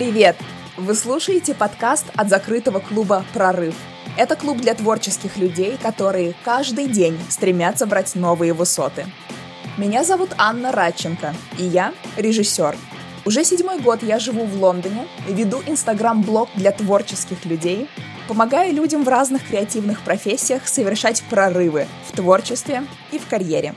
Привет! Вы слушаете подкаст от закрытого клуба «Прорыв». Это клуб для творческих людей, которые каждый день стремятся брать новые высоты. Меня зовут Анна Радченко, и я режиссер. Уже седьмой год я живу в Лондоне, веду инстаграм-блог для творческих людей, помогаю людям в разных креативных профессиях совершать прорывы в творчестве и в карьере.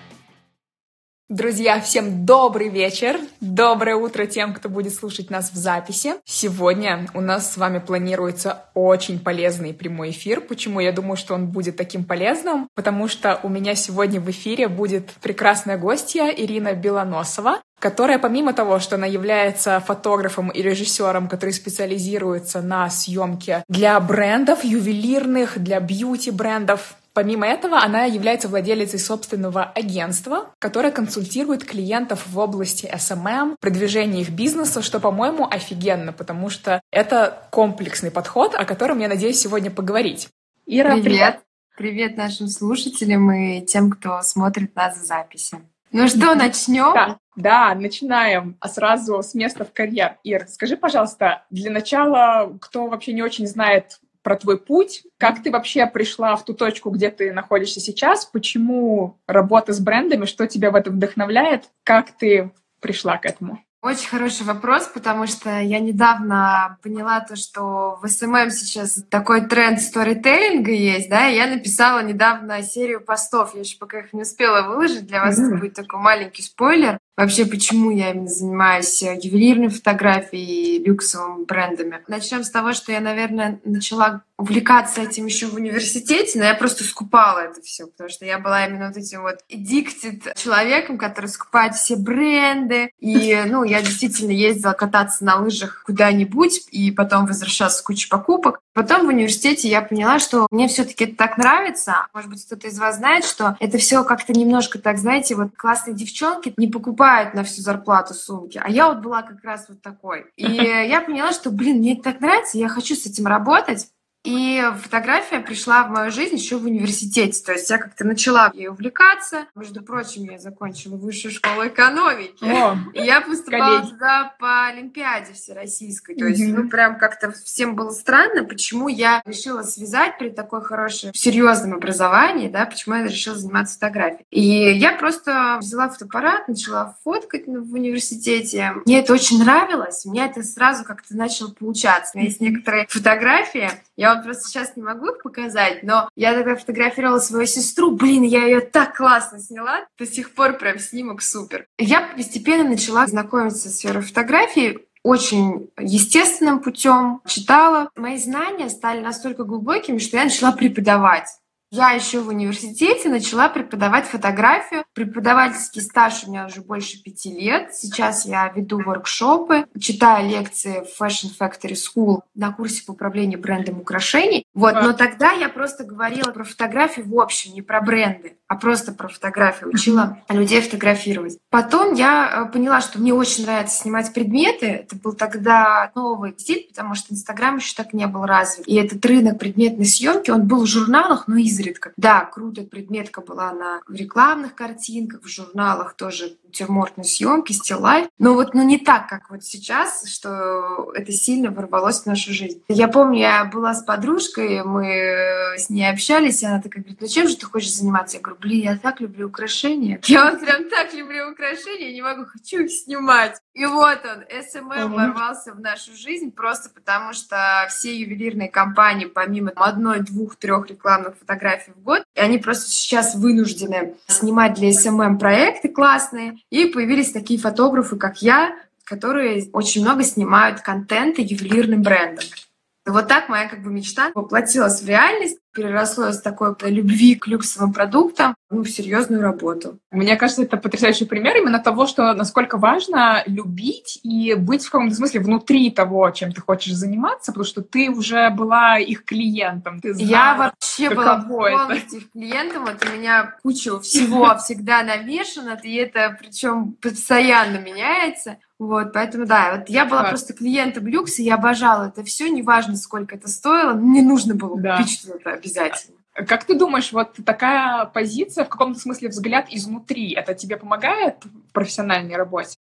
Друзья, всем добрый вечер, доброе утро тем, кто будет слушать нас в записи. Сегодня у нас с вами планируется очень полезный прямой эфир. Почему я думаю, что он будет таким полезным? Потому что у меня сегодня в эфире будет прекрасная гостья Ирина Белоносова, которая помимо того, что она является фотографом и режиссером, который специализируется на съемке для брендов ювелирных, для бьюти-брендов, Помимо этого, она является владелицей собственного агентства, которое консультирует клиентов в области SMM, продвижения их бизнеса, что, по-моему, офигенно, потому что это комплексный подход, о котором я надеюсь сегодня поговорить. Ира, привет! Привет, привет нашим слушателям и тем, кто смотрит нас в записи. Ну что, начнем? Да, да, начинаем а сразу с места в карьер. Ир, скажи, пожалуйста, для начала, кто вообще не очень знает про твой путь, как ты вообще пришла в ту точку, где ты находишься сейчас, почему работа с брендами, что тебя в этом вдохновляет, как ты пришла к этому? Очень хороший вопрос, потому что я недавно поняла то, что в SMM сейчас такой тренд сторителлинга есть, да, и я написала недавно серию постов, я еще пока их не успела выложить, для вас mm-hmm. это будет такой маленький спойлер вообще, почему я занимаюсь э, ювелирной фотографией и люксовыми брендами. Начнем с того, что я, наверное, начала увлекаться этим еще в университете, но я просто скупала это все, потому что я была именно вот этим вот addicted человеком, который скупает все бренды. И, ну, я действительно ездила кататься на лыжах куда-нибудь и потом возвращалась с кучей покупок. Потом в университете я поняла, что мне все-таки это так нравится. Может быть, кто-то из вас знает, что это все как-то немножко так, знаете, вот классные девчонки не покупают на всю зарплату сумки, а я вот была как раз вот такой. И я поняла, что, блин, мне это так нравится, я хочу с этим работать. И фотография пришла в мою жизнь еще в университете. То есть я как-то начала ей увлекаться. Между прочим, я закончила высшую школу экономики. О, и я поступала коллеги. туда по Олимпиаде всероссийской. То есть, ну, прям как-то всем было странно, почему я решила связать при такой хорошей, серьезном образовании, да, почему я решила заниматься фотографией. И я просто взяла фотоаппарат, начала фоткать в университете. Мне это очень нравилось. Мне это сразу как-то начало получаться. У меня есть некоторые фотографии, я вам просто сейчас не могу их показать, но я тогда фотографировала свою сестру. Блин, я ее так классно сняла. До сих пор прям снимок супер. Я постепенно начала знакомиться с сферой фотографии очень естественным путем читала. Мои знания стали настолько глубокими, что я начала преподавать. Я еще в университете начала преподавать фотографию. Преподавательский стаж у меня уже больше пяти лет. Сейчас я веду воркшопы, читаю лекции в Fashion Factory School на курсе по управлению брендом украшений. Вот, но тогда я просто говорила про фотографию в общем, не про бренды, а просто про фотографию, учила людей фотографировать. Потом я э, поняла, что мне очень нравится снимать предметы. Это был тогда новый стиль, потому что Инстаграм еще так не был развит. И этот рынок предметной съемки, он был в журналах, но изредка. Да, круто, предметка была на рекламных картинках, в журналах тоже натюрмортной съемки, стил лайф. Но вот ну, не так, как вот сейчас, что это сильно ворвалось в нашу жизнь. Я помню, я была с подружкой, мы с ней общались, и она такая говорит, ну чем же ты хочешь заниматься? Я говорю, блин, я так люблю украшения. Я вот прям так люблю украшения, не могу, хочу их снимать. И вот он, SMM mm-hmm. ворвался в нашу жизнь просто потому, что все ювелирные компании, помимо одной, двух, трех рекламных фотографий в год, они просто сейчас вынуждены снимать для SMM проекты классные, и появились такие фотографы, как я, которые очень много снимают контента ювелирным брендом. Вот так моя как бы мечта воплотилась в реальность, переросло из такой любви к люксовым продуктам ну, в серьезную работу. Мне кажется, это потрясающий пример именно того, что насколько важно любить и быть в каком-то смысле внутри того, чем ты хочешь заниматься, потому что ты уже была их клиентом. Ты знала, Я вообще была полностью их клиентом. Вот у меня куча всего всегда навешано, и это причем постоянно меняется. Вот, поэтому да, вот я была просто клиентом люкса, я обожала это все, неважно, сколько это стоило, мне нужно было да. купить что-то обязательно. Как ты думаешь, вот такая позиция, в каком-то смысле взгляд изнутри, это тебе помогает в профессиональной работе?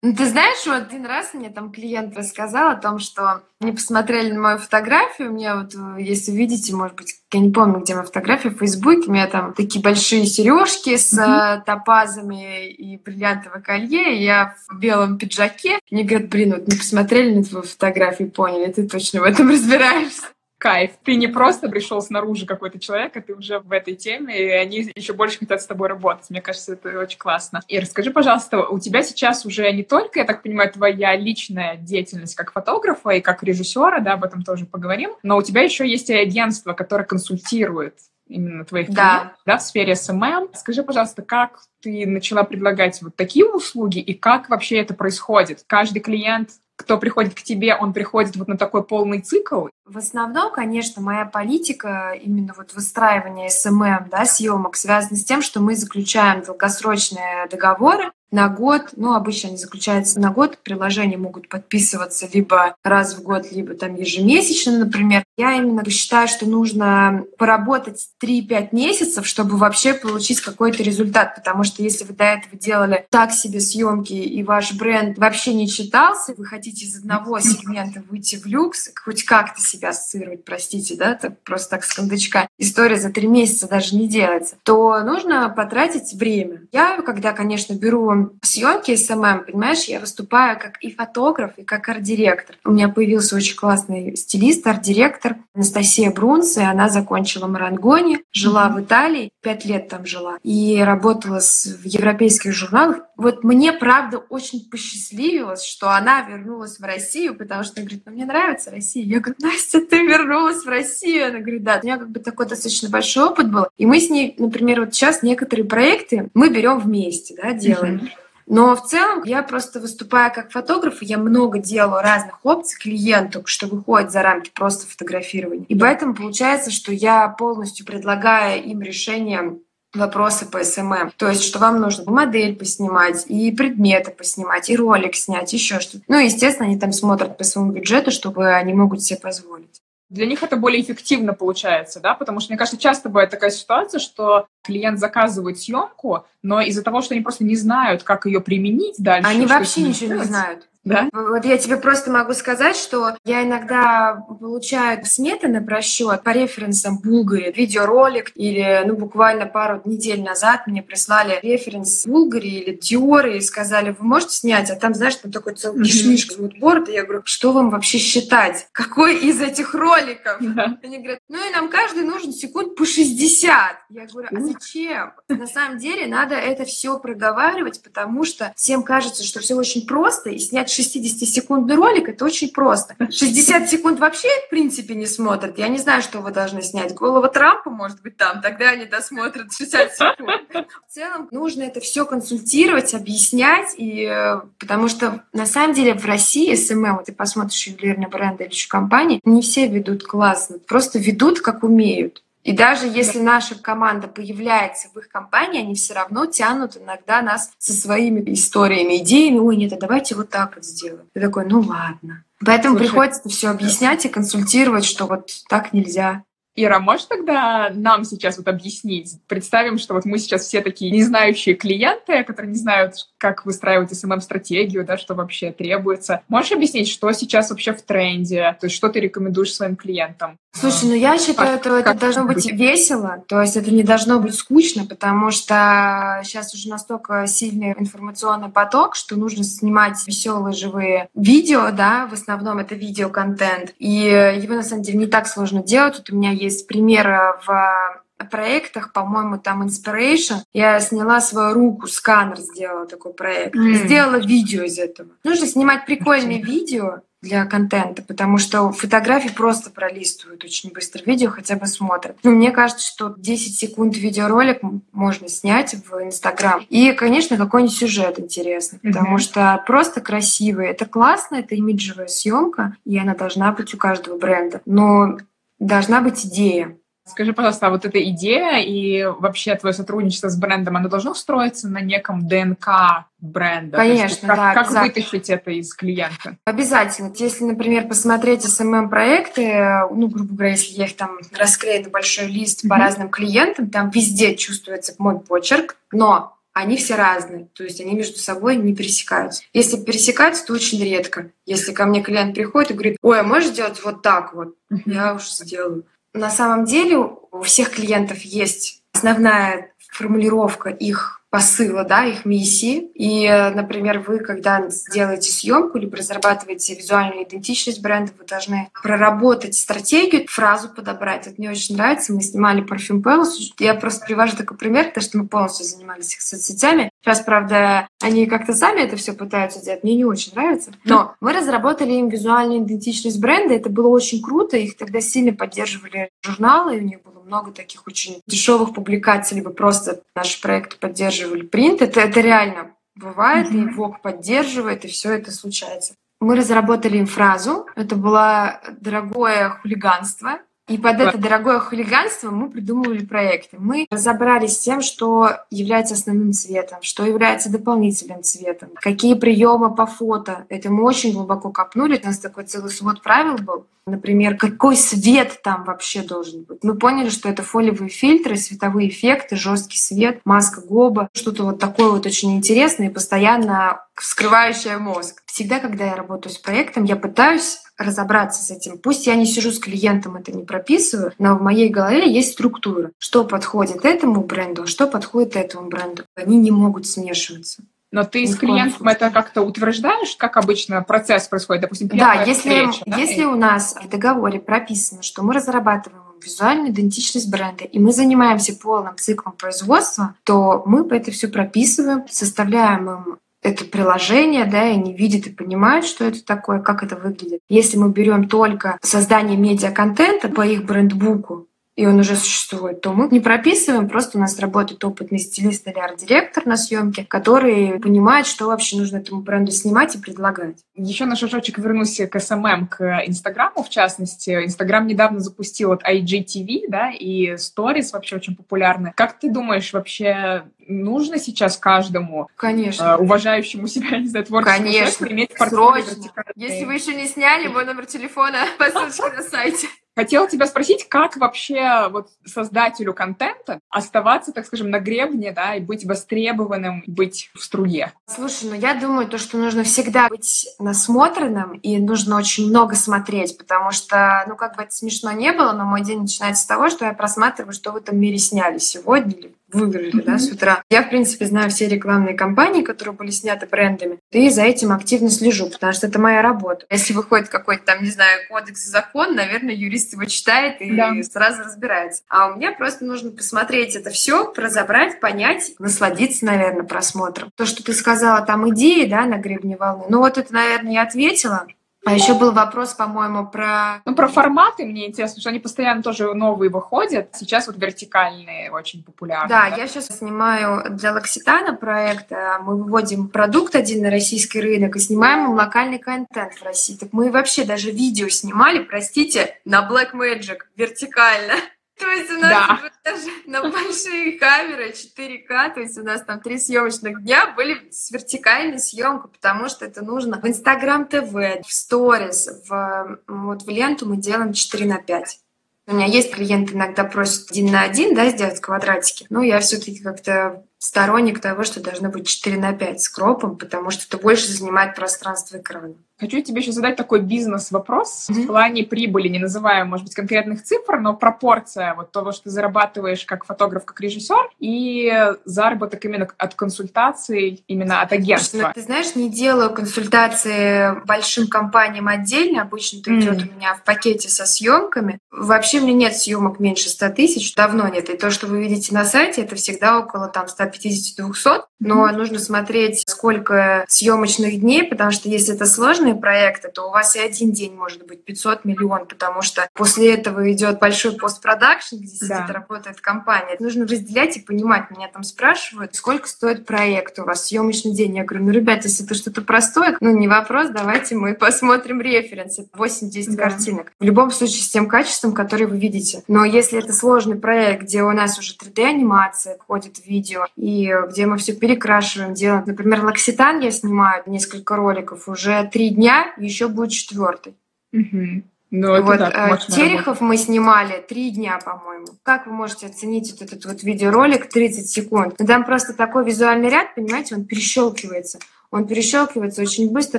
Ну, ты знаешь, вот один раз мне там клиент рассказал о том, что не посмотрели на мою фотографию. У меня вот, э, если видите, может быть, я не помню, где моя фотография, в Фейсбуке, у меня там такие большие сережки с mm-hmm. топазами и бриллиантовое колье, и я в белом пиджаке. Мне говорят, блин, вот не посмотрели на твою фотографию, поняли, ты точно в этом разбираешься кайф. Ты не просто пришел снаружи какой-то человек, а ты уже в этой теме, и они еще больше хотят с тобой работать. Мне кажется, это очень классно. И расскажи, пожалуйста, у тебя сейчас уже не только, я так понимаю, твоя личная деятельность как фотографа и как режиссера, да, об этом тоже поговорим, но у тебя еще есть и агентство, которое консультирует именно твоих да. клиентов да, в сфере SMM. Скажи, пожалуйста, как ты начала предлагать вот такие услуги и как вообще это происходит? Каждый клиент кто приходит к тебе, он приходит вот на такой полный цикл? В основном, конечно, моя политика именно вот выстраивания SMM, да, съемок связана с тем, что мы заключаем долгосрочные договоры на год, ну, обычно они заключаются на год, приложения могут подписываться либо раз в год, либо там ежемесячно, например. Я именно считаю, что нужно поработать 3-5 месяцев, чтобы вообще получить какой-то результат, потому что если вы до этого делали так себе съемки и ваш бренд вообще не читался, вы хотите из одного сегмента выйти в люкс, хоть как-то себя ассоциировать, простите, да, это просто так с кондачка, история за три месяца даже не делается, то нужно потратить время. Я, когда, конечно, беру съемки SMM, понимаешь, я выступаю как и фотограф, и как арт-директор. У меня появился очень классный стилист, арт-директор Анастасия Брунс, и она закончила Марангони, жила в Италии, пять лет там жила, и работала в европейских журналах. Вот мне, правда, очень посчастливилось, что она вернулась в Россию, потому что она говорит, ну мне нравится Россия. Я говорю, Настя, ты вернулась в Россию? Она говорит, да. У меня как бы такой достаточно большой опыт был. И мы с ней, например, вот сейчас некоторые проекты мы берем вместе, да, делаем. Mm-hmm. Но в целом я просто выступаю как фотограф, и я много делаю разных опций клиенту, что выходит за рамки просто фотографирования. И поэтому получается, что я полностью предлагаю им решение вопросы по SMM. То есть, что вам нужно модель поснимать, и предметы поснимать, и ролик снять, еще что-то. Ну, естественно, они там смотрят по своему бюджету, чтобы они могут себе позволить для них это более эффективно получается, да, потому что, мне кажется, часто бывает такая ситуация, что клиент заказывает съемку, но из-за того, что они просто не знают, как ее применить дальше. Они вообще ничего не знают. Да? Вот я тебе просто могу сказать, что я иногда получаю сметы на просчет по референсам Булгари, видеоролик или, ну, буквально пару недель назад мне прислали референс Булгари или Диоры и сказали, вы можете снять? А там, знаешь, там такой целый кишмиш mm-hmm. и я говорю, что вам вообще считать? Какой из этих роликов? Yeah. Они говорят, ну и нам каждый нужен секунд по 60. Я говорю, а зачем? На самом деле надо это все проговаривать, потому что всем кажется, что все очень просто, и снять 60-секундный ролик, это очень просто. 60 секунд вообще, в принципе, не смотрят. Я не знаю, что вы должны снять. Голова Трампа, может быть, там, тогда они досмотрят 60 секунд. В целом, нужно это все консультировать, объяснять, и, э, потому что, на самом деле, в России SMM, вот ты посмотришь ювелирные бренды или еще компании, не все ведут классно, просто ведут, как умеют. И даже если наша команда появляется в их компании, они все равно тянут иногда нас со своими историями, идеями. Ой, нет, а давайте вот так вот сделаем. Ты такой, ну ладно. Поэтому Слушай, приходится все объяснять и консультировать, что вот так нельзя. Ира, можешь тогда нам сейчас вот объяснить? Представим, что вот мы сейчас все такие незнающие клиенты, которые не знают, как выстраивать SMM-стратегию, да, что вообще требуется. Можешь объяснить, что сейчас вообще в тренде? То есть что ты рекомендуешь своим клиентам? Слушай, ну я считаю, что это должно быть, быть весело, то есть это не должно быть скучно, потому что сейчас уже настолько сильный информационный поток, что нужно снимать веселые живые видео, да, в основном это видеоконтент, и его на самом деле не так сложно делать. Тут у меня есть примеры в проектах, по-моему, там Inspiration, я сняла свою руку, сканер сделала такой проект, mm. сделала видео из этого. Нужно снимать прикольные видео, для контента, потому что фотографии просто пролистывают очень быстро, видео хотя бы смотрят. Ну, мне кажется, что 10 секунд видеоролик можно снять в Инстаграм. И, конечно, какой-нибудь сюжет интересный, потому mm-hmm. что просто красивый. Это классно, это имиджевая съемка, и она должна быть у каждого бренда. Но должна быть идея. Скажи, пожалуйста, а вот эта идея и вообще твое сотрудничество с брендом, оно должно строиться на неком ДНК бренда? Конечно, есть, как, да. Как вытащить это из клиента? Обязательно. Если, например, посмотреть SMM-проекты, ну, грубо говоря, если я их там раскрею на большой лист mm-hmm. по разным клиентам, там везде чувствуется мой почерк, но они все разные, то есть они между собой не пересекаются. Если пересекаются, то очень редко. Если ко мне клиент приходит и говорит, ой, а можешь сделать вот так вот? Я уж сделаю. На самом деле у всех клиентов есть основная формулировка их посыла, да, их миссии. И, например, вы, когда делаете съемку либо разрабатываете визуальную идентичность бренда, вы должны проработать стратегию, фразу подобрать. Это мне очень нравится. Мы снимали парфюм Palace. Я просто привожу такой пример, потому что мы полностью занимались их соцсетями. Сейчас, правда, они как-то сами это все пытаются делать. Мне не очень нравится. Но мы разработали им визуальную идентичность бренда. Это было очень круто. Их тогда сильно поддерживали журналы, и у них было много таких очень дешевых публикаций, либо просто наши проекты поддерживали принт. Это, это реально бывает, mm-hmm. и Вог поддерживает, и все это случается. Мы разработали им фразу. Это было дорогое хулиганство. И под это дорогое хулиганство мы придумывали проекты. Мы разобрались с тем, что является основным цветом, что является дополнительным цветом, какие приемы по фото. Это мы очень глубоко копнули. У нас такой целый свод правил был. Например, какой свет там вообще должен быть. Мы поняли, что это фолиевые фильтры, световые эффекты, жесткий свет, маска Гоба, что-то вот такое вот очень интересное и постоянно вскрывающее мозг. Всегда, когда я работаю с проектом, я пытаюсь разобраться с этим. Пусть я не сижу с клиентом, это не прописываю, но в моей голове есть структура, что подходит этому бренду, а что подходит этому бренду. Они не могут смешиваться. Но ты с клиентом это как-то утверждаешь, как обычно процесс происходит, допустим, Да, если, встреча, да? если у нас в договоре прописано, что мы разрабатываем визуальную идентичность бренда, и мы занимаемся полным циклом производства, то мы это все прописываем, составляем им это приложение, да, и они видят и понимают, что это такое, как это выглядит. Если мы берем только создание медиа-контента по их брендбуку, и он уже существует, то мы не прописываем, просто у нас работает опытный стилист или арт-директор на съемке, который понимает, что вообще нужно этому бренду снимать и предлагать. Еще на шажочек вернусь к SMM, к Инстаграму в частности. Инстаграм недавно запустил вот IGTV, да, и Stories вообще очень популярны. Как ты думаешь, вообще нужно сейчас каждому Конечно. Э, уважающему себя, не знаю, творческому Конечно. иметь Срочно. Если вы еще не сняли, мой номер телефона по ссылочке на сайте. Хотела тебя спросить, как вообще вот создателю контента оставаться, так скажем, на гребне, да, и быть востребованным, быть в струе? Слушай, ну я думаю, то, что нужно всегда быть насмотренным, и нужно очень много смотреть, потому что, ну как бы это смешно не было, но мой день начинается с того, что я просматриваю, что в этом мире сняли сегодня или выиграли, mm-hmm. да, с утра. Я, в принципе, знаю все рекламные кампании, которые были сняты брендами, и за этим активно слежу, потому что это моя работа. Если выходит какой-то там, не знаю, кодекс и закон, наверное, юрист его читает и да. сразу разбирается. А у меня просто нужно посмотреть это все, разобрать, понять, насладиться, наверное, просмотром. То, что ты сказала, там идеи, да, на гребне волны, ну вот это, наверное, я ответила. А еще был вопрос, по-моему, про... Ну, про форматы мне интересно, что они постоянно тоже новые выходят. Сейчас вот вертикальные очень популярны. Да, да? я сейчас снимаю для Локситана проект. Мы выводим продукт один на российский рынок и снимаем локальный контент в России. Так мы вообще даже видео снимали, простите, на Black Magic вертикально. То есть у нас да. даже на большие камеры 4К, то есть у нас там три съемочных дня были с вертикальной съемкой, потому что это нужно в Инстаграм ТВ, в сторис, в, вот в ленту мы делаем 4 на 5. У меня есть клиенты иногда просят один на один, да, сделать квадратики. Но я все-таки как-то сторонник того, что должно быть 4 на 5 с кропом, потому что это больше занимает пространство экрана. Хочу тебе еще задать такой бизнес-вопрос mm-hmm. в плане прибыли, не называя, может быть, конкретных цифр, но пропорция вот того, что ты зарабатываешь как фотограф, как режиссер, и заработок именно от консультаций, именно от агентства. Слушай, ты знаешь, не делаю консультации большим компаниям отдельно, обычно это mm-hmm. идет у меня в пакете со съемками. Вообще мне нет съемок меньше 100 тысяч, давно нет. И то, что вы видите на сайте, это всегда около там 150-200, но mm-hmm. нужно смотреть, сколько съемочных дней, потому что если это сложно, крупные проекты, то у вас и один день может быть 500 миллионов, потому что после этого идет большой постпродакшн, где сидит, да. работает компания. Нужно разделять и понимать. Меня там спрашивают, сколько стоит проект у вас, съемочный день. Я говорю, ну, ребят, если это что-то простое, ну, не вопрос, давайте мы посмотрим референсы. 8-10 да. картинок. В любом случае с тем качеством, которое вы видите. Но если это сложный проект, где у нас уже 3D-анимация входит в видео, и где мы все перекрашиваем, делаем. Например, Лакситан я снимаю несколько роликов, уже три дня, еще будет четвертый. Угу. Ну, вот да, э, Терехов мы снимали три дня, по-моему. Как вы можете оценить вот этот вот видеоролик 30 секунд? Ну, там просто такой визуальный ряд, понимаете, он перещелкивается. Он перещелкивается очень быстро,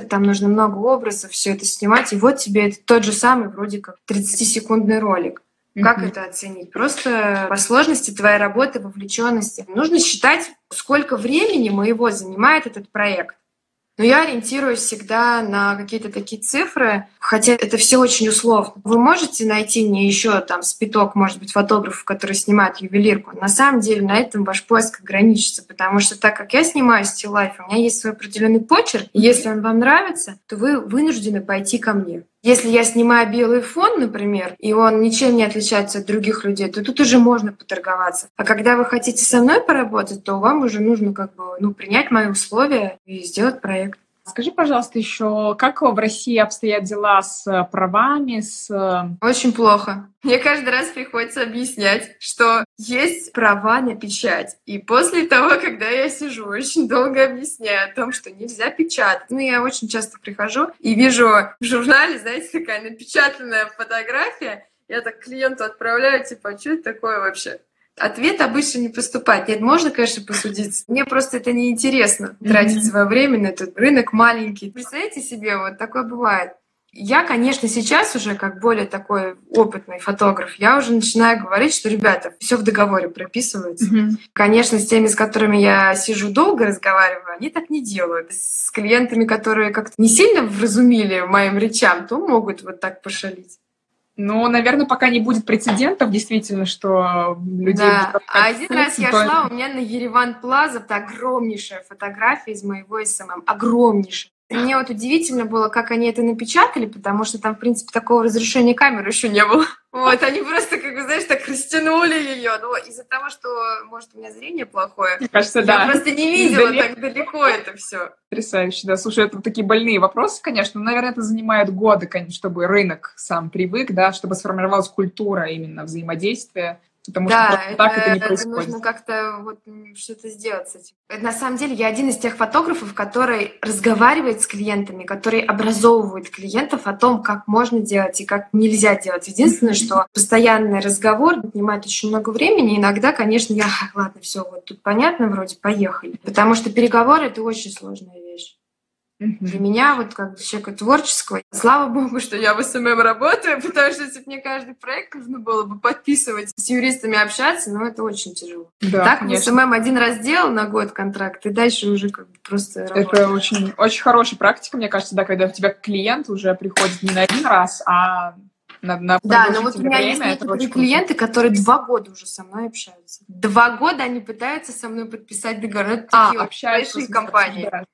там нужно много образов, все это снимать. И вот тебе это тот же самый, вроде как 30-секундный ролик. Как mm-hmm. это оценить? Просто по сложности твоей работы, вовлеченности. Нужно считать, сколько времени моего занимает этот проект. Но я ориентируюсь всегда на какие-то такие цифры, хотя это все очень условно. Вы можете найти мне еще там спиток, может быть, фотографов, которые снимают ювелирку. На самом деле на этом ваш поиск ограничится, потому что так как я снимаю стил-лайф, у меня есть свой определенный почерк, и если он вам нравится, то вы вынуждены пойти ко мне. Если я снимаю белый фон, например, и он ничем не отличается от других людей, то тут уже можно поторговаться. А когда вы хотите со мной поработать, то вам уже нужно как бы ну, принять мои условия и сделать проект. Скажи, пожалуйста, еще, как в России обстоят дела с э, правами, с... Э, Очень плохо. Мне каждый раз приходится объяснять, что есть права на печать. И после того, когда я сижу, очень долго объясняю о том, что нельзя печатать. Ну, я очень часто прихожу и вижу в журнале, знаете, такая напечатанная фотография, я так клиенту отправляю, типа, а что это такое вообще? Ответ обычно не поступает. Нет, можно, конечно, посудиться. Мне просто это неинтересно тратить mm-hmm. свое время на этот рынок маленький. Представляете себе, вот такое бывает. Я, конечно, сейчас уже как более такой опытный фотограф, я уже начинаю говорить, что, ребята, все в договоре прописывается. Mm-hmm. Конечно, с теми, с которыми я сижу долго разговариваю, они так не делают. С клиентами, которые как-то не сильно вразумили моим речам, то могут вот так пошалить. Ну, наверное, пока не будет прецедентов, действительно, что людей... Да, а один раз я шла, у меня на Ереван Плаза огромнейшая фотография из моего SMM, огромнейшая. Мне вот удивительно было, как они это напечатали, потому что там, в принципе, такого разрешения камеры еще не было. Вот, они просто, как бы, знаешь, так растянули ее. Но из-за того, что, может, у меня зрение плохое, Мне кажется, я да. просто не видела Далек... так далеко это все. Потрясающе, да. Слушай, это такие больные вопросы, конечно. Но, наверное, это занимает годы, конечно, чтобы рынок сам привык, да, чтобы сформировалась культура именно взаимодействия Потому да, что это, так это не происходит. Это нужно как-то вот что-то сделать с этим. На самом деле я один из тех фотографов, который разговаривает с клиентами, который образовывает клиентов о том, как можно делать и как нельзя делать. Единственное, что постоянный разговор занимает очень много времени. Иногда, конечно, я, ладно, все, вот тут понятно, вроде поехали. Потому что переговоры это очень сложная вещь. Для меня, вот как человека творческого, слава богу, что я в SMM работаю, потому что если бы мне каждый проект нужно было бы подписывать, с юристами общаться, ну, это очень тяжело. Да, так конечно. в SMM один раз сделал на год контракт, и дальше уже как бы просто Это очень, очень хорошая практика, мне кажется, да, когда у тебя клиент уже приходит не на один раз, а на, на да, но вот у меня время, есть некоторые клиенты, которые два года уже со мной общаются. Два года они пытаются со мной подписать договор. Это а, такие общаются большие компании. Да.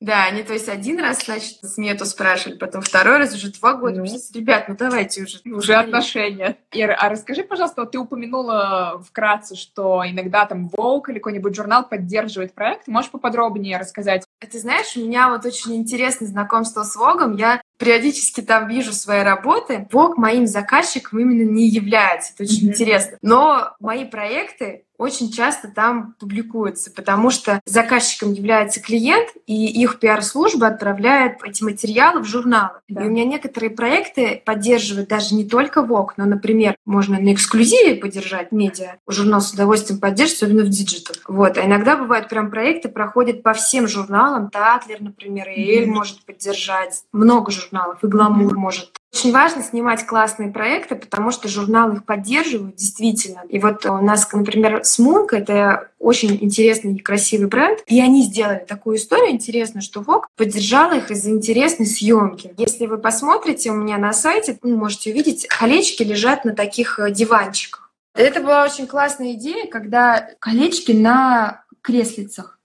Да, они, то есть, один раз, значит, смету спрашивали, потом второй раз, уже два года. Ну. Ребят, ну давайте уже. Уже отношения. Ира, а расскажи, пожалуйста, вот ты упомянула вкратце, что иногда там Волк или какой-нибудь журнал поддерживает проект. Можешь поподробнее рассказать? Ты знаешь, у меня вот очень интересное знакомство с Вогом. Я периодически там вижу свои работы. Вог моим заказчиком именно не является. Это очень mm-hmm. интересно. Но мои проекты очень часто там публикуются, потому что заказчиком является клиент, и их пиар-служба отправляет эти материалы в журналы. Да. И у меня некоторые проекты поддерживают даже не только ВОК, но, например, можно на эксклюзиве поддержать медиа. Журнал с удовольствием поддержит, особенно в digital. Вот. А иногда бывают прям проекты, проходят по всем журналам. Tatler, например, и Elle mm-hmm. может поддержать. Много журналов. И Glamour mm-hmm. может очень важно снимать классные проекты, потому что журналы их поддерживают действительно. И вот у нас, например, Смунк — это очень интересный и красивый бренд, и они сделали такую историю интересную, что Vogue поддержал их из-за интересной съемки. Если вы посмотрите у меня на сайте, вы можете увидеть, колечки лежат на таких э, диванчиках. Это была очень классная идея, когда колечки на креслицах.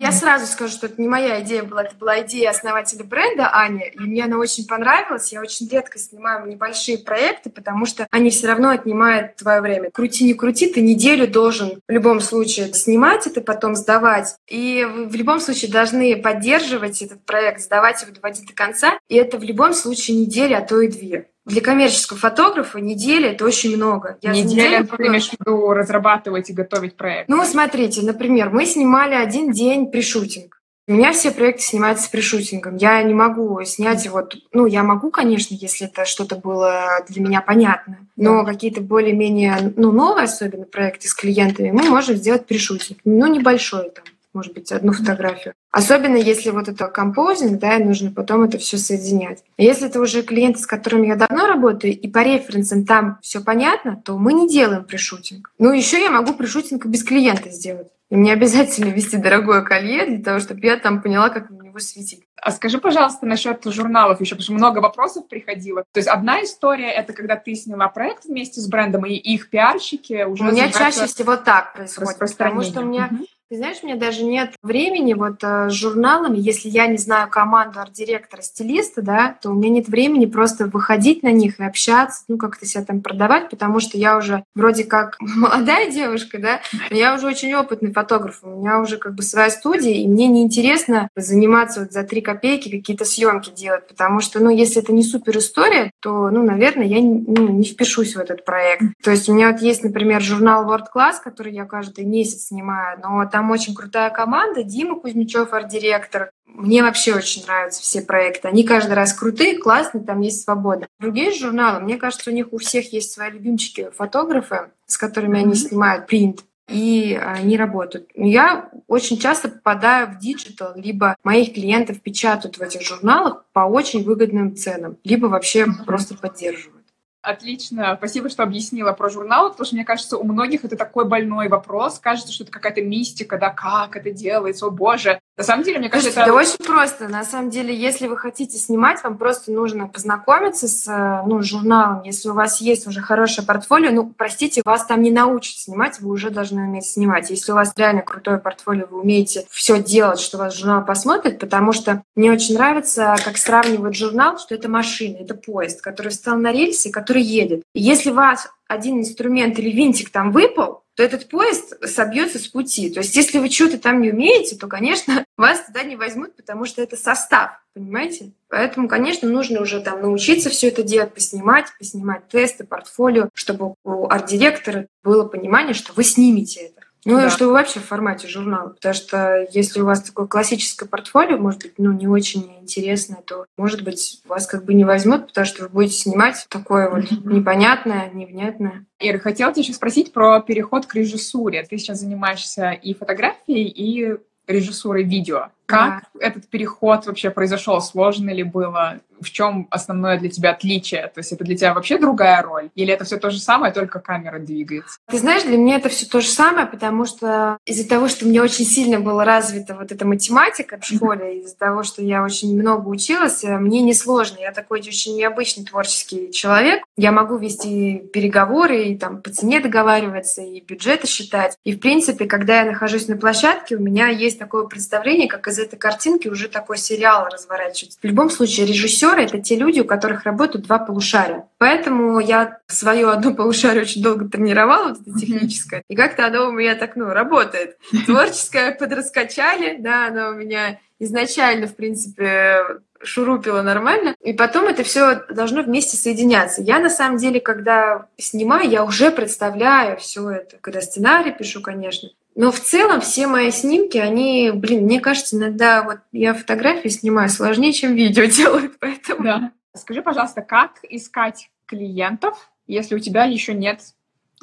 Я сразу скажу, что это не моя идея была, это была идея основателя бренда Ани, и мне она очень понравилась. Я очень редко снимаю небольшие проекты, потому что они все равно отнимают твое время. Крути, не крути, ты неделю должен в любом случае снимать это, потом сдавать. И в любом случае должны поддерживать этот проект, сдавать его, доводить до конца. И это в любом случае неделя, а то и две. Для коммерческого фотографа неделя — это очень много. Я неделя, ты имеешь в виду разрабатывать и готовить проект? Ну, смотрите, например, мы снимали один день при шутинг. У меня все проекты снимаются с пришутингом. Я не могу снять вот... Ну, я могу, конечно, если это что-то было для меня понятно. Но какие-то более-менее, ну, новые особенно проекты с клиентами мы можем сделать пришутинг. Ну, небольшой там может быть, одну фотографию. Особенно если вот это композинг, да, и нужно потом это все соединять. Если это уже клиенты, с которыми я давно работаю, и по референсам там все понятно, то мы не делаем пришутинг. Ну, еще я могу пришутинг без клиента сделать. И мне обязательно вести дорогое колье для того, чтобы я там поняла, как на него светить. А скажи, пожалуйста, насчет журналов еще, потому что много вопросов приходило. То есть одна история — это когда ты сняла проект вместе с брендом, и их пиарщики уже... У меня чаще всего так происходит, потому что у меня... Угу ты знаешь, у меня даже нет времени вот э, с журналами, если я не знаю команду арт-директора, стилиста, да, то у меня нет времени просто выходить на них и общаться, ну, как-то себя там продавать, потому что я уже вроде как молодая девушка, да, но я уже очень опытный фотограф, у меня уже как бы своя студия, и мне неинтересно заниматься вот за три копейки какие-то съемки делать, потому что, ну, если это не супер история, то, ну, наверное, я ну, не впишусь в этот проект. То есть у меня вот есть, например, журнал World Class, который я каждый месяц снимаю, но там там очень крутая команда. Дима Кузьмичев, арт-директор. Мне вообще очень нравятся все проекты. Они каждый раз крутые, классные, там есть свобода. Другие журналы, мне кажется, у них у всех есть свои любимчики фотографы, с которыми mm-hmm. они снимают принт и они работают. Я очень часто попадаю в digital, либо моих клиентов печатают в этих журналах по очень выгодным ценам, либо вообще просто поддерживают. Отлично. Спасибо, что объяснила про журнал, потому что, мне кажется, у многих это такой больной вопрос. Кажется, что это какая-то мистика, да, как это делается, о боже. На самом деле, мне кажется, это... очень просто. На самом деле, если вы хотите снимать, вам просто нужно познакомиться с ну, журналом. Если у вас есть уже хорошее портфолио, ну, простите, вас там не научат снимать, вы уже должны уметь снимать. Если у вас реально крутое портфолио, вы умеете все делать, что вас журнал посмотрит, потому что мне очень нравится, как сравнивают журнал, что это машина, это поезд, который встал на рельсы, который едет. если у вас один инструмент или винтик там выпал, то этот поезд собьется с пути. То есть если вы что-то там не умеете, то, конечно, вас туда не возьмут, потому что это состав, понимаете? Поэтому, конечно, нужно уже там научиться все это делать, поснимать, поснимать тесты, портфолио, чтобы у арт-директора было понимание, что вы снимете это. Ну, да. что вы вообще в формате журнала, потому что если у вас такое классическое портфолио, может быть, ну, не очень интересное, то, может быть, вас как бы не возьмут, потому что вы будете снимать такое вот непонятное, невнятное. Ира, хотела тебя еще спросить про переход к режиссуре. Ты сейчас занимаешься и фотографией, и режиссурой видео. Как да. этот переход вообще произошел? Сложно ли было? В чем основное для тебя отличие? То есть это для тебя вообще другая роль? Или это все то же самое, только камера двигается? Ты знаешь, для меня это все то же самое, потому что из-за того, что меня очень сильно была развита вот эта математика в школе, из-за того, что я очень много училась, э, мне не сложно. Я такой очень необычный творческий человек. Я могу вести переговоры и там по цене договариваться, и бюджеты считать. И, в принципе, когда я нахожусь на площадке, у меня есть такое представление, как из этой картинки уже такой сериал разворачивается. В любом случае, режиссеры — это те люди, у которых работают два полушария. Поэтому я свое одно полушарие очень долго тренировала, вот это техническое, и как-то оно у меня так, ну, работает. Творческое подраскачали, да, оно у меня изначально, в принципе, шурупила нормально, и потом это все должно вместе соединяться. Я на самом деле, когда снимаю, я уже представляю все это, когда сценарий пишу, конечно. Но в целом все мои снимки, они, блин, мне кажется, иногда вот я фотографии снимаю сложнее, чем видео делают, поэтому... Да. Скажи, пожалуйста, как искать клиентов, если у тебя еще нет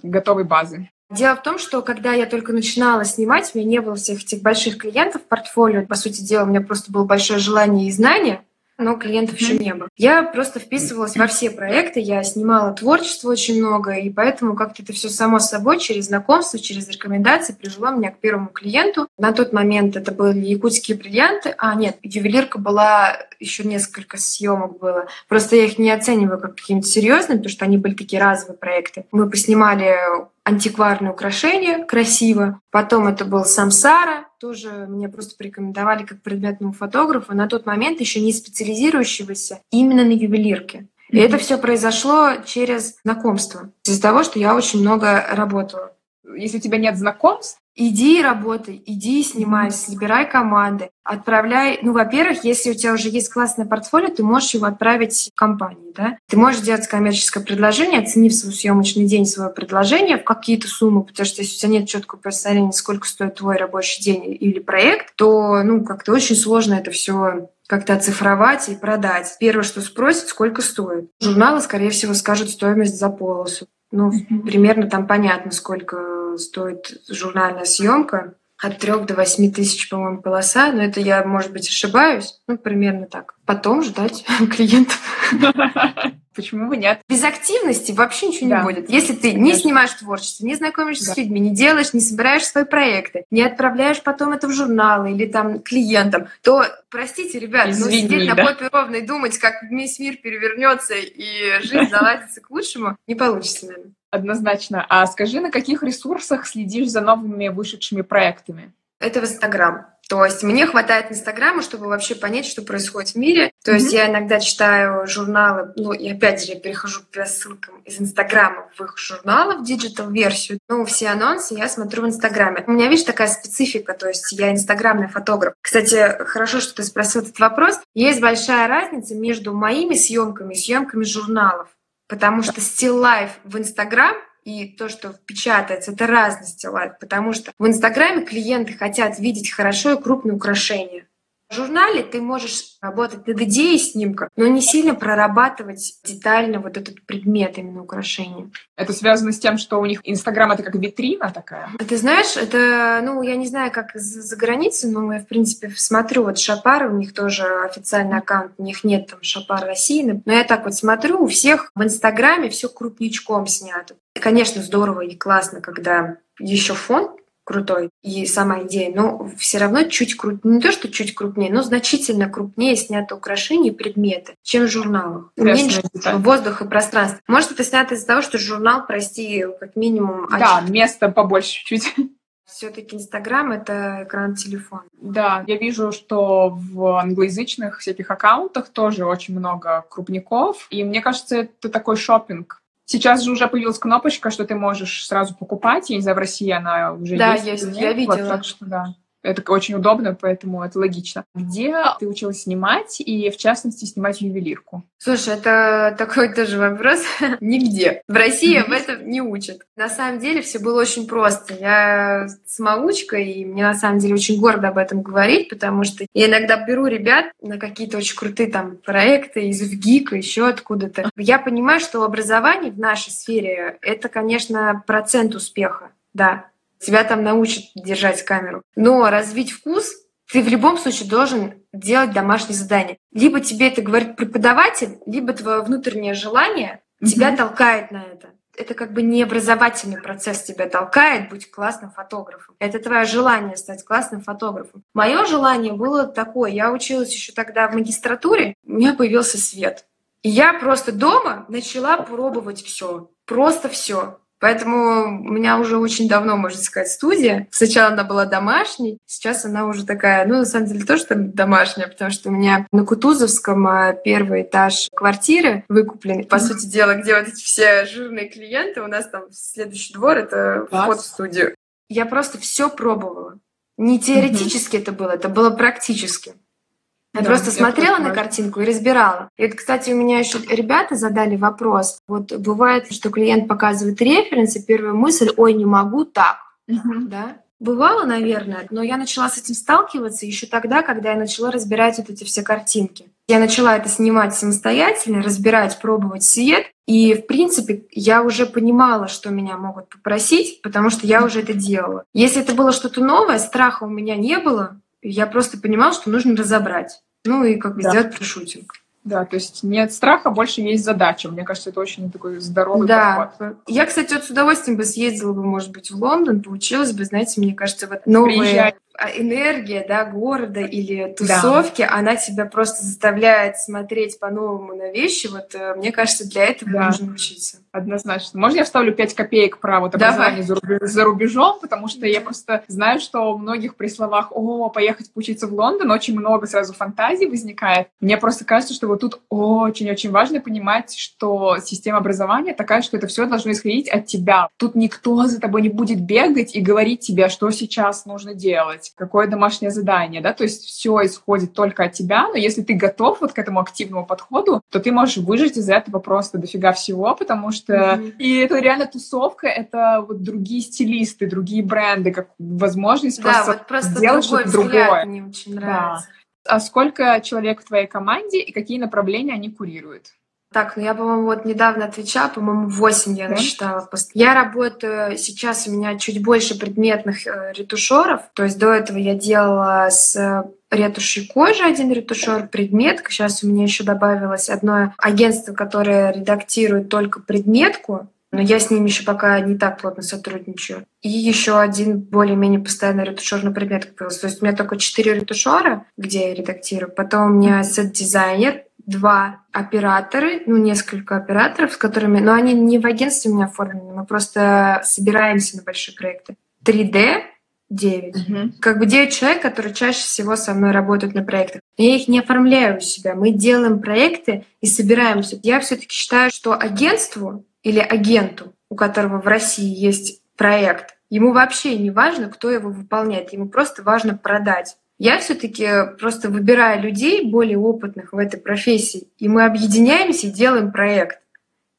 готовой базы? Дело в том, что когда я только начинала снимать, у меня не было всех этих больших клиентов в портфолио. По сути дела, у меня просто было большое желание и знание но клиентов еще не было. Я просто вписывалась во все проекты, я снимала творчество очень много, и поэтому как-то это все само собой через знакомство, через рекомендации привело меня к первому клиенту. На тот момент это были якутские бриллианты, а нет, ювелирка была, еще несколько съемок было. Просто я их не оцениваю как каким-то серьезным, потому что они были такие разовые проекты. Мы поснимали антикварные украшения красиво. Потом это был самсара, тоже мне просто порекомендовали как предметному фотографу, на тот момент еще не специализирующегося именно на ювелирке. И mm-hmm. это все произошло через знакомство, из-за того, что я очень много работала. Если у тебя нет знакомств, Иди и работай, иди и снимай, собирай команды, отправляй. Ну, во-первых, если у тебя уже есть классное портфолио, ты можешь его отправить в компании, да? Ты можешь сделать коммерческое предложение, оценив свой съемочный день, свое предложение в какие-то суммы, потому что если у тебя нет четкого представления, сколько стоит твой рабочий день или проект, то, ну, как-то очень сложно это все как-то оцифровать и продать. Первое, что спросят, сколько стоит. Журналы, скорее всего, скажут стоимость за полосу. Ну, mm-hmm. примерно там понятно, сколько стоит журнальная съемка. От трех до восьми тысяч, по-моему, полоса. Но это я, может быть, ошибаюсь. Ну, примерно так. Потом ждать клиентов. Почему бы нет? Без активности вообще ничего да. не будет. Если ты Конечно. не снимаешь творчество, не знакомишься да. с людьми, не делаешь, не собираешь свои проекты, не отправляешь потом это в журналы или там клиентам, то, простите, ребят, Извини, но сидеть да? на попе ровно и думать, как весь мир перевернется и жизнь наладится к лучшему, не получится, наверное. Однозначно. А скажи, на каких ресурсах следишь за новыми вышедшими проектами? Это в Инстаграм. То есть мне хватает Инстаграма, чтобы вообще понять, что происходит в мире. То mm-hmm. есть я иногда читаю журналы, ну и опять же я перехожу по ссылкам из Инстаграма в их журналы, в digital-версию. Ну, все анонсы я смотрю в Инстаграме. У меня, видишь, такая специфика, то есть я инстаграмный фотограф. Кстати, хорошо, что ты спросил этот вопрос. Есть большая разница между моими съемками и съемками журналов. Потому что стил лайф в Инстаграм и то, что печатается, это разность лайф, потому что в Инстаграме клиенты хотят видеть хорошо и крупные украшения. В журнале ты можешь работать над идеей снимка, но не сильно прорабатывать детально вот этот предмет, именно украшения. Это связано с тем, что у них Инстаграм — это как витрина такая? Ты знаешь, это, ну, я не знаю, как за границей, но я, в принципе, смотрю, вот Шапар, у них тоже официальный аккаунт, у них нет там Шапар России, но я так вот смотрю, у всех в Инстаграме все крупничком снято. Конечно, здорово и классно, когда еще фон крутой и сама идея, но все равно чуть крупнее, не то, что чуть крупнее, но значительно крупнее снято украшения и предметы, чем в журналах. Меньше воздуха и пространства. Может, это снято из-за того, что журнал, прости, как минимум... Да, один. место побольше чуть все-таки Инстаграм — это экран телефона. Да, я вижу, что в англоязычных всяких аккаунтах тоже очень много крупников, и мне кажется, это такой шопинг Сейчас же уже появилась кнопочка, что ты можешь сразу покупать. Я не знаю, в России она уже да, есть. Да, есть, я видела. Вот, так что да. Это очень удобно, поэтому это логично. Где ты училась снимать и, в частности, снимать ювелирку? Слушай, это такой тоже вопрос. Нигде. В России в этом не учат. На самом деле все было очень просто. Я самоучка, и мне на самом деле очень гордо об этом говорить, потому что я иногда беру ребят на какие-то очень крутые там проекты из ВГИКа, еще откуда-то. Я понимаю, что образование в нашей сфере — это, конечно, процент успеха. Да, тебя там научат держать камеру. Но развить вкус ты в любом случае должен делать домашнее задание. Либо тебе это говорит преподаватель, либо твое внутреннее желание mm-hmm. тебя толкает на это. Это как бы не образовательный процесс тебя толкает быть классным фотографом. Это твое желание стать классным фотографом. Мое желание было такое. Я училась еще тогда в магистратуре, у меня появился свет. И я просто дома начала пробовать все. Просто все. Поэтому у меня уже очень давно, можно сказать, студия. Сначала она была домашней, сейчас она уже такая, ну, на самом деле, тоже там домашняя, потому что у меня на Кутузовском а, первый этаж квартиры выкупленный. По сути дела, где вот эти все жирные клиенты, у нас там следующий двор — это вход в студию. Я просто все пробовала. Не теоретически mm-hmm. это было, это было практически. Я да, просто смотрела на картинку и разбирала. И вот, кстати, у меня еще ребята задали вопрос. Вот бывает, что клиент показывает референс, и первая мысль, ой, не могу так. Угу. Да? Бывало, наверное, но я начала с этим сталкиваться еще тогда, когда я начала разбирать вот эти все картинки. Я начала это снимать самостоятельно, разбирать, пробовать свет. И, в принципе, я уже понимала, что меня могут попросить, потому что я уже это делала. Если это было что-то новое, страха у меня не было. Я просто понимала, что нужно разобрать. Ну и как бы да. сделать. Да, то есть нет страха, больше есть задача. Мне кажется, это очень такой здоровый да. подход. Я, кстати, вот с удовольствием бы съездила бы, может быть, в Лондон, получилось бы, знаете, мне кажется, вот новые... Приезжай. А, энергия, да, города или тусовки, да. она тебя просто заставляет смотреть по-новому на вещи. Вот э, мне кажется, для этого да. нужно учиться. Однозначно. Можно я вставлю 5 копеек про вот образование за, за рубежом, потому что я просто знаю, что у многих при словах «О, поехать поучиться в Лондон» очень много сразу фантазий возникает. Мне просто кажется, что вот тут очень-очень важно понимать, что система образования такая, что это все должно исходить от тебя. Тут никто за тобой не будет бегать и говорить тебе, что сейчас нужно делать, какое домашнее задание, да, то есть все исходит только от тебя, но если ты готов вот к этому активному подходу, то ты можешь выжить из этого просто дофига всего, потому что mm-hmm. и это реально тусовка, это вот другие стилисты, другие бренды, как возможность да, просто, вот просто делать что-то другое. Мне очень нравится. Да. А сколько человек в твоей команде и какие направления они курируют? Так, ну я, по-моему, вот недавно отвечала, по-моему, 8 я насчитала. Я работаю, сейчас у меня чуть больше предметных э, ретушеров, то есть до этого я делала с ретушью кожи один ретушер, предметка. Сейчас у меня еще добавилось одно агентство, которое редактирует только предметку, но я с ними еще пока не так плотно сотрудничаю. И еще один более-менее постоянный ретушер на предметку появился. То есть у меня только четыре ретушера, где я редактирую. Потом у меня сет-дизайнер, два операторы, ну, несколько операторов, с которыми... Но они не в агентстве у меня оформлены, мы просто собираемся на большие проекты. 3D, 9. Угу. Как бы 9 человек, которые чаще всего со мной работают на проектах. Я их не оформляю у себя. Мы делаем проекты и собираемся. Я все-таки считаю, что агентству или агенту, у которого в России есть проект, ему вообще не важно, кто его выполняет. Ему просто важно продать. Я все-таки просто выбираю людей более опытных в этой профессии, и мы объединяемся и делаем проект.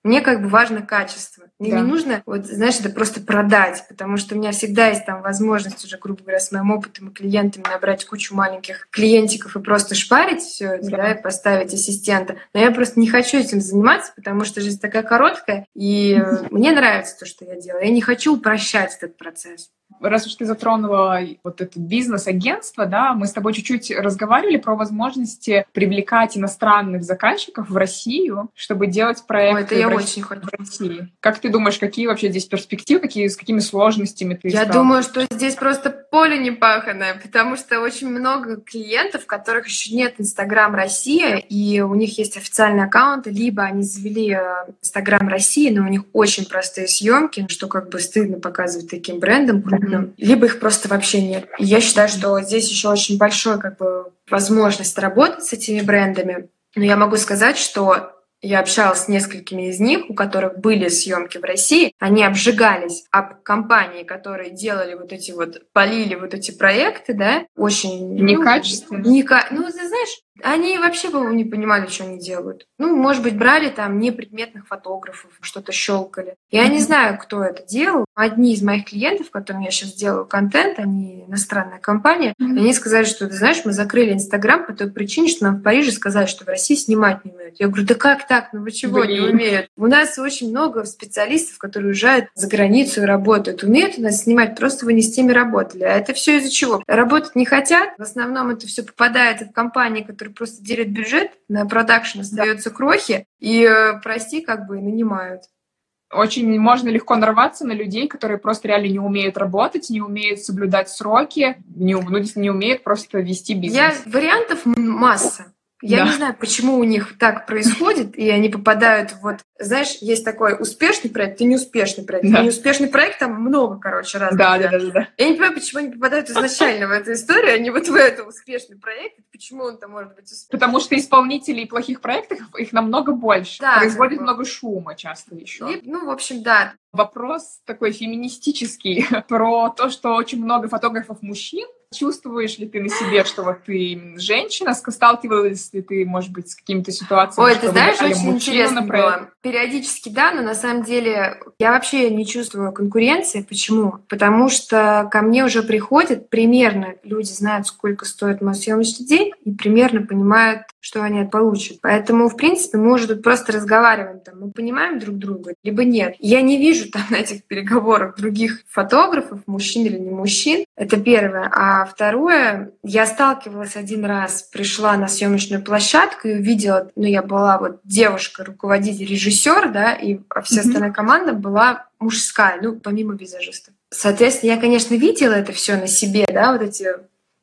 Мне как бы важно качество. Мне да. не нужно, вот, знаешь, это просто продать, потому что у меня всегда есть там возможность уже, грубо говоря, с моим опытом и клиентами набрать кучу маленьких клиентиков и просто шпарить все это, да. да, и поставить ассистента. Но я просто не хочу этим заниматься, потому что жизнь такая короткая, и мне нравится то, что я делаю. Я не хочу упрощать этот процесс раз уж ты затронула вот это бизнес-агентство, да, мы с тобой чуть-чуть разговаривали про возможности привлекать иностранных заказчиков в Россию, чтобы делать проекты Ой, это я в, очень хочу. в России. Как ты думаешь, какие вообще здесь перспективы, какие, с какими сложностями ты Я думаю, что здесь просто поле не паханое, потому что очень много клиентов, у которых еще нет Инстаграм Россия, и у них есть официальный аккаунт, либо они завели э, Инстаграм России, но у них очень простые съемки, что как бы стыдно показывать таким брендом либо их просто вообще нет. И я считаю, что здесь еще очень большой как бы возможность работать с этими брендами. Но я могу сказать, что я общалась с несколькими из них, у которых были съемки в России. Они обжигались об компании, которые делали вот эти вот, полили вот эти проекты, да, очень... Некачественно. Ну, нека... ну ты знаешь, они вообще, по-моему, не понимали, что они делают. Ну, может быть, брали там непредметных фотографов, что-то щелкали. Я не знаю, кто это делал. Одни из моих клиентов, которым я сейчас делаю контент, они иностранная компания, mm-hmm. они сказали, что, ты знаешь, мы закрыли Инстаграм по той причине, что нам в Париже сказали, что в России снимать не умеют. Я говорю, да как так? Ну вы чего Блин. не умеют? У нас очень много специалистов, которые уезжают за границу и работают. Умеют у нас снимать, просто вы не с теми работали. А это все из-за чего? Работать не хотят. В основном это все попадает в компании, которые которые просто делят бюджет, на продакшн остается крохи, и, э, прости, как бы нанимают. Очень можно легко нарваться на людей, которые просто реально не умеют работать, не умеют соблюдать сроки, не, ну, не умеют просто вести бизнес. Я, вариантов масса. Я да. не знаю, почему у них так происходит, и они попадают вот, знаешь, есть такой успешный проект и неуспешный проект. Да. неуспешный проект там много, короче, разных. Да, да, да, да. Я не понимаю, почему они попадают изначально в эту историю, а не вот в этот успешный проект. Почему он там может быть успешный? Потому что исполнителей плохих проектов их намного больше. Да, Производит много шума часто еще. И, ну, в общем, да. Вопрос такой феминистический про то, что очень много фотографов мужчин Чувствуешь ли ты на себе, что вот ты женщина? Сталкивалась ли ты, может быть, с какими-то ситуациями? Ой, ты знаешь, очень интересно было. Периодически да, но на самом деле я вообще не чувствую конкуренции. Почему? Потому что ко мне уже приходят примерно, люди знают, сколько стоит мой съемочный день, и примерно понимают, что они получат. Поэтому, в принципе, мы уже тут просто разговариваем, там, мы понимаем друг друга, либо нет. Я не вижу там на этих переговорах других фотографов, мужчин или не мужчин. Это первое. А второе, я сталкивалась один раз, пришла на съемочную площадку и увидела, ну, я была вот девушка, руководитель, режиссер, да, и вся остальная команда была мужская, ну, помимо визажистов. Соответственно, я, конечно, видела это все на себе, да, вот эти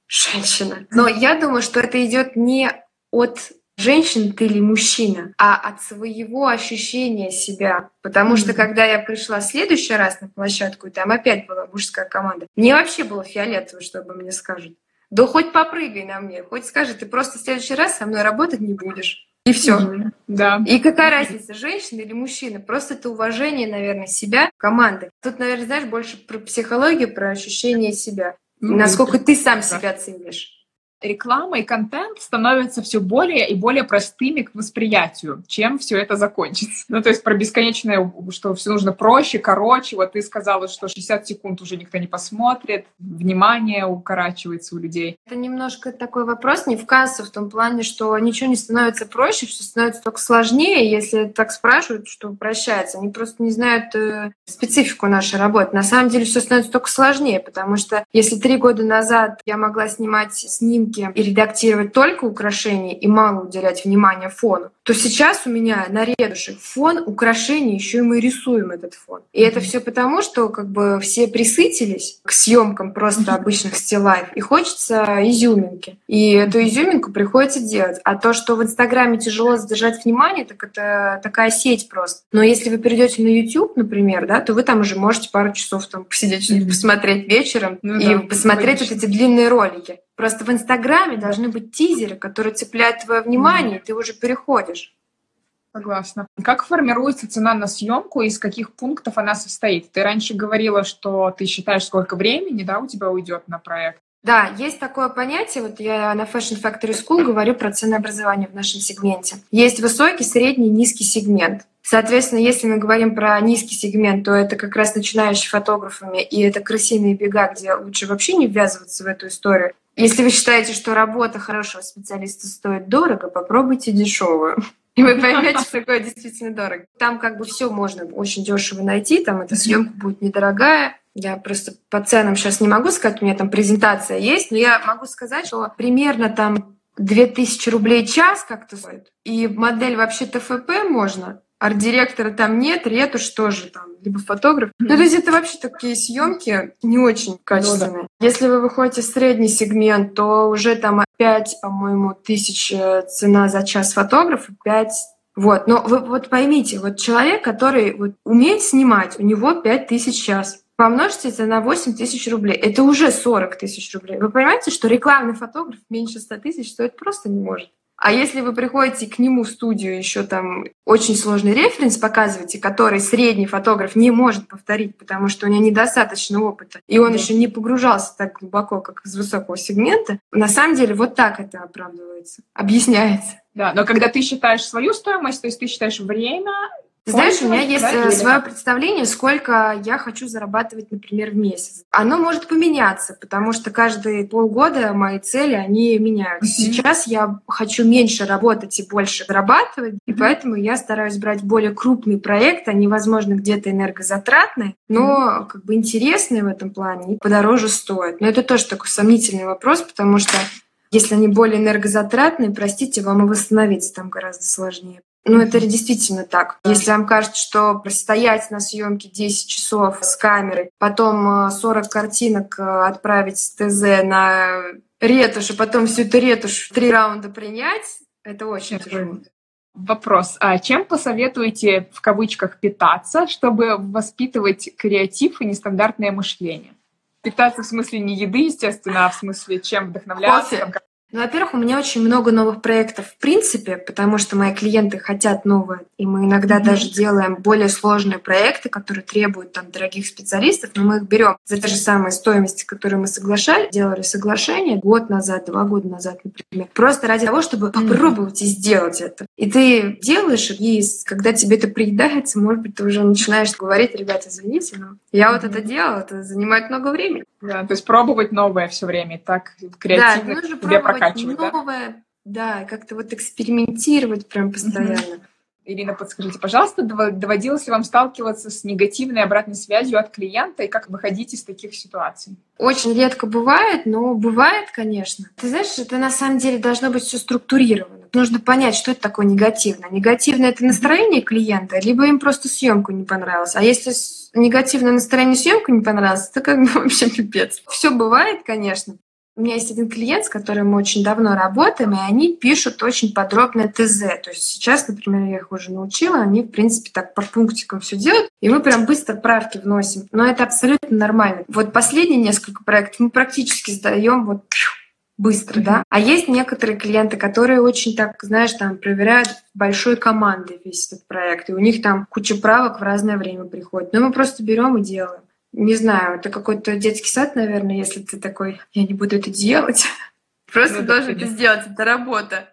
женщины. Но я думаю, что это идет не от женщин ты или мужчина, а от своего ощущения себя. Потому что когда я пришла в следующий раз на площадку, и там опять была мужская команда, мне вообще было фиолетово, что обо мне скажут. Да хоть попрыгай на мне, хоть скажи, ты просто в следующий раз со мной работать не будешь. И все. Да. И какая разница, женщина или мужчина? Просто это уважение, наверное, себя, команды. Тут, наверное, знаешь, больше про психологию, про ощущение себя. Ну, насколько ты сам себя ценишь реклама и контент становятся все более и более простыми к восприятию, чем все это закончится. Ну, то есть про бесконечное, что все нужно проще, короче. Вот ты сказала, что 60 секунд уже никто не посмотрит, внимание укорачивается у людей. Это немножко такой вопрос не в кассу, в том плане, что ничего не становится проще, все становится только сложнее. Если так спрашивают, что упрощается, они просто не знают э, специфику нашей работы. На самом деле все становится только сложнее, потому что если три года назад я могла снимать снимки картинки и редактировать только украшения и мало уделять внимания фону, то сейчас у меня на редушах фон украшений, еще и мы рисуем этот фон. И это все потому, что как бы все присытились к съемкам просто обычных стилайф, и хочется изюминки. И эту изюминку приходится делать. А то, что в Инстаграме тяжело задержать внимание, так это такая сеть просто. Но если вы перейдете на YouTube, например, да, то вы там уже можете пару часов там посидеть, посмотреть вечером ну, и да, посмотреть вот эти длинные ролики. Просто в Инстаграме должны быть тизеры, которые цепляют твое внимание, mm. и ты уже переходишь. Согласна. Как формируется цена на съемку и из каких пунктов она состоит? Ты раньше говорила, что ты считаешь, сколько времени да, у тебя уйдет на проект. Да, есть такое понятие, вот я на Fashion Factory School говорю про ценообразование в нашем сегменте. Есть высокий, средний, низкий сегмент. Соответственно, если мы говорим про низкий сегмент, то это как раз начинающие фотографами, и это крысиные бега, где лучше вообще не ввязываться в эту историю. Если вы считаете, что работа хорошего специалиста стоит дорого, попробуйте дешевую. И вы поймете, что такое действительно дорого. Там как бы все можно очень дешево найти, там эта съемка будет недорогая. Я просто по ценам сейчас не могу сказать, у меня там презентация есть, но я могу сказать, что примерно там 2000 рублей час как-то стоит. И модель вообще ТФП можно арт-директора там нет, ретушь тоже там, либо фотограф. Mm-hmm. Ну, то есть это вообще такие съемки не очень качественные. Ну, да. Если вы выходите в средний сегмент, то уже там 5, по-моему, тысяч цена за час фотографа, 5 вот, но вы вот поймите, вот человек, который вот умеет снимать, у него 5 тысяч час. Помножьте это на 8 тысяч рублей. Это уже 40 тысяч рублей. Вы понимаете, что рекламный фотограф меньше 100 тысяч стоит просто не может. А если вы приходите к нему в студию, еще там очень сложный референс показываете, который средний фотограф не может повторить, потому что у него недостаточно опыта, и он да. еще не погружался так глубоко, как из высокого сегмента, на самом деле вот так это оправдывается, объясняется. Да, но когда ты считаешь свою стоимость, то есть ты считаешь время знаешь, у меня есть э, свое представление, сколько я хочу зарабатывать, например, в месяц. Оно может поменяться, потому что каждые полгода мои цели, они меняются. Mm-hmm. Сейчас я хочу меньше работать и больше зарабатывать, mm-hmm. и поэтому я стараюсь брать более крупный проект, они, возможно, где-то энергозатратные, но mm-hmm. как бы интересные в этом плане и подороже стоят. Но это тоже такой сомнительный вопрос, потому что если они более энергозатратные, простите, вам и восстановиться там гораздо сложнее. Ну, это действительно так. Если вам кажется, что простоять на съемке 10 часов с камерой, потом 40 э, картинок э, отправить с ТЗ на ретушь, а потом всю эту ретушь три раунда принять, это очень тяжело. Вопрос. А чем посоветуете в кавычках питаться, чтобы воспитывать креатив и нестандартное мышление? Питаться в смысле не еды, естественно, а в смысле чем вдохновляться? Кофе. Ну, во-первых, у меня очень много новых проектов в принципе, потому что мои клиенты хотят новое. И мы иногда mm-hmm. даже делаем более сложные проекты, которые требуют там дорогих специалистов, но мы их берем за те же самые стоимости, которые мы соглашали, делали соглашение год назад, два года назад, например. Просто ради того, чтобы mm-hmm. попробовать и сделать это. И ты делаешь, и когда тебе это приедается, может быть, ты уже начинаешь говорить, ребята, извините, но я mm-hmm. вот это делала, это занимает много времени. Да, то есть пробовать новое все время, так креативно да, тебе прокачивать, новое, да, да как-то вот экспериментировать прям постоянно. Mm-hmm. Ирина, подскажите, пожалуйста, доводилось ли вам сталкиваться с негативной обратной связью от клиента и как выходить из таких ситуаций? Очень редко бывает, но бывает, конечно. Ты знаешь, это на самом деле должно быть все структурировано. нужно понять, что это такое негативное. Негативное это настроение клиента, либо им просто съемку не понравилось. А если негативное настроение съемку не понравилось, то как бы вообще пипец. Все бывает, конечно. У меня есть один клиент, с которым мы очень давно работаем, и они пишут очень подробное ТЗ. То есть сейчас, например, я их уже научила, они, в принципе, так по пунктикам все делают, и мы прям быстро правки вносим. Но это абсолютно нормально. Вот последние несколько проектов мы практически сдаем вот быстро, mm-hmm. да. А есть некоторые клиенты, которые очень так, знаешь, там проверяют большой командой весь этот проект, и у них там куча правок в разное время приходит. Но мы просто берем и делаем не знаю, это какой-то детский сад, наверное, если ты такой, я не буду это делать. Просто ну, должен это сделать, это работа.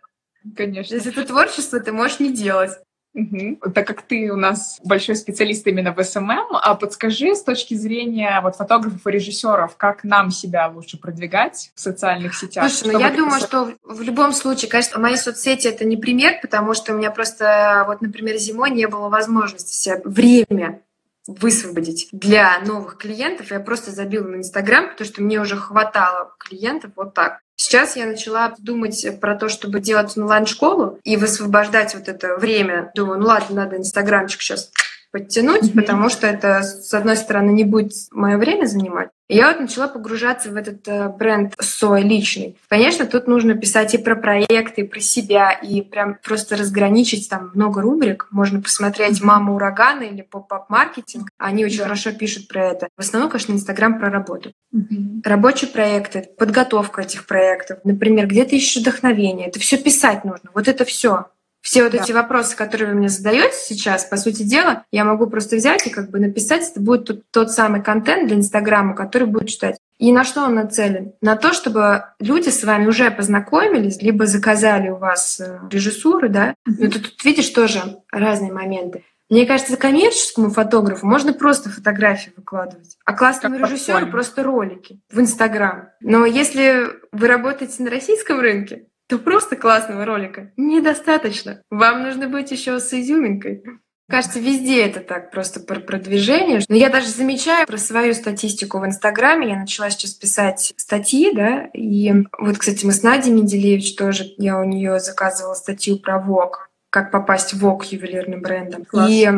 Конечно. Если это творчество, ты можешь не делать. Угу. Так как ты у нас большой специалист именно в SMM, а подскажи с точки зрения вот фотографов и режиссеров, как нам себя лучше продвигать в социальных сетях? Слушай, ну я думаю, что в любом случае, конечно, мои соцсети это не пример, потому что у меня просто вот, например, зимой не было возможности себе время высвободить для новых клиентов. Я просто забила на Инстаграм, потому что мне уже хватало клиентов вот так. Сейчас я начала думать про то, чтобы делать онлайн-школу и высвобождать вот это время. Думаю, ну ладно, надо Инстаграмчик сейчас подтянуть, mm-hmm. потому что это, с одной стороны, не будет мое время занимать. И я вот начала погружаться в этот э, бренд свой личный. Конечно, тут нужно писать и про проекты, и про себя, и прям просто разграничить там много рубрик. Можно посмотреть mm-hmm. «Мама урагана» или «Поп-ап-маркетинг». Они очень yeah. хорошо пишут про это. В основном, конечно, Инстаграм про работу. Mm-hmm. Рабочие проекты, подготовка этих проектов. Например, где ты ищешь вдохновение. Это все писать нужно. Вот это все. Все вот да. эти вопросы, которые вы мне задаете сейчас, по сути дела, я могу просто взять и как бы написать, это будет тот, тот самый контент для Инстаграма, который будет читать. И на что он нацелен? На то, чтобы люди с вами уже познакомились, либо заказали у вас э, режиссуры, да. Но ты тут видишь тоже разные моменты. Мне кажется, коммерческому фотографу можно просто фотографии выкладывать, а классному режиссеру просто ролики в Инстаграм. Но если вы работаете на российском рынке, то просто классного ролика недостаточно. Вам нужно быть еще с изюминкой. Кажется, везде это так, просто про продвижение. Но я даже замечаю про свою статистику в Инстаграме. Я начала сейчас писать статьи, да, и вот, кстати, мы с Надей Менделевич тоже, я у нее заказывала статью про ВОК, как попасть в ВОК ювелирным брендом. Класс. И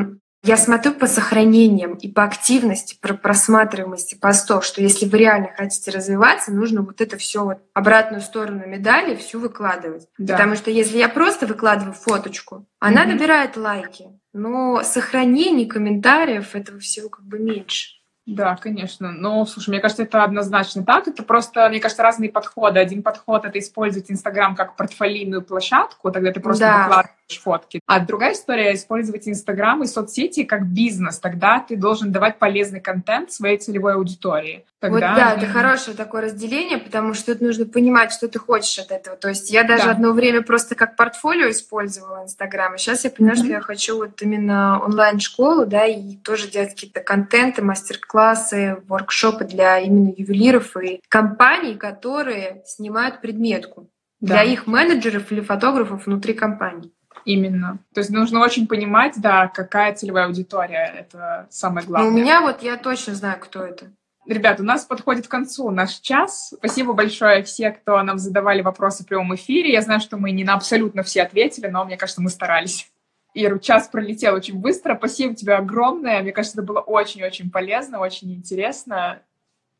я смотрю по сохранениям и по активности, по просматриваемости постов, что если вы реально хотите развиваться, нужно вот это все вот обратную сторону медали всю выкладывать. Да. Потому что если я просто выкладываю фоточку, она mm-hmm. набирает лайки, но сохранений, комментариев этого всего как бы меньше. Да, конечно. Но, слушай, мне кажется, это однозначно так. Это просто, мне кажется, разные подходы. Один подход — это использовать Инстаграм как портфолийную площадку, тогда ты просто да. выкладываешь фотки. А другая история — использовать Инстаграм и соцсети как бизнес. Тогда ты должен давать полезный контент своей целевой аудитории. Тогда... Вот да, это хорошее такое разделение, потому что тут нужно понимать, что ты хочешь от этого. То есть я даже да. одно время просто как портфолио использовала Инстаграм, и сейчас я понимаю, mm-hmm. что я хочу вот именно онлайн-школу, да, и тоже делать какие-то контенты, мастер-классы, воркшопы для именно ювелиров и компаний, которые снимают предметку да. для их менеджеров или фотографов внутри компании. Именно. То есть нужно очень понимать, да, какая целевая аудитория. Это самое главное. Но у меня вот я точно знаю, кто это. Ребят, у нас подходит к концу наш час. Спасибо большое все, кто нам задавали вопросы в прямом эфире. Я знаю, что мы не на абсолютно все ответили, но мне кажется, мы старались. Иру, час пролетел очень быстро. Спасибо тебе огромное. Мне кажется, это было очень-очень полезно, очень интересно.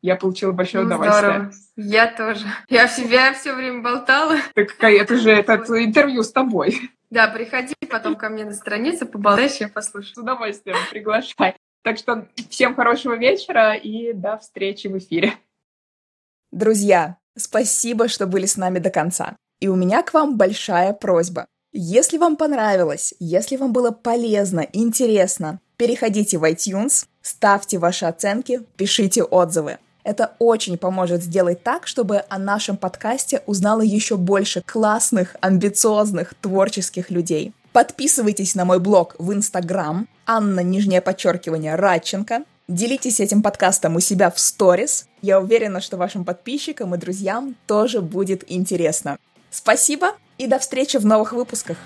Я получила большое ну, удовольствие. Здорово. Я тоже. Я в себя все время болтала. Так это же это интервью с тобой. Да, приходи потом ко мне на страницу, поболтаешь, я послушаю. С удовольствием, приглашай. Так что всем хорошего вечера и до встречи в эфире. Друзья, спасибо, что были с нами до конца. И у меня к вам большая просьба. Если вам понравилось, если вам было полезно, интересно, переходите в iTunes, ставьте ваши оценки, пишите отзывы. Это очень поможет сделать так, чтобы о нашем подкасте узнало еще больше классных, амбициозных, творческих людей. Подписывайтесь на мой блог в Инстаграм, Анна, нижнее подчеркивание, Радченко. Делитесь этим подкастом у себя в сторис. Я уверена, что вашим подписчикам и друзьям тоже будет интересно. Спасибо и до встречи в новых выпусках.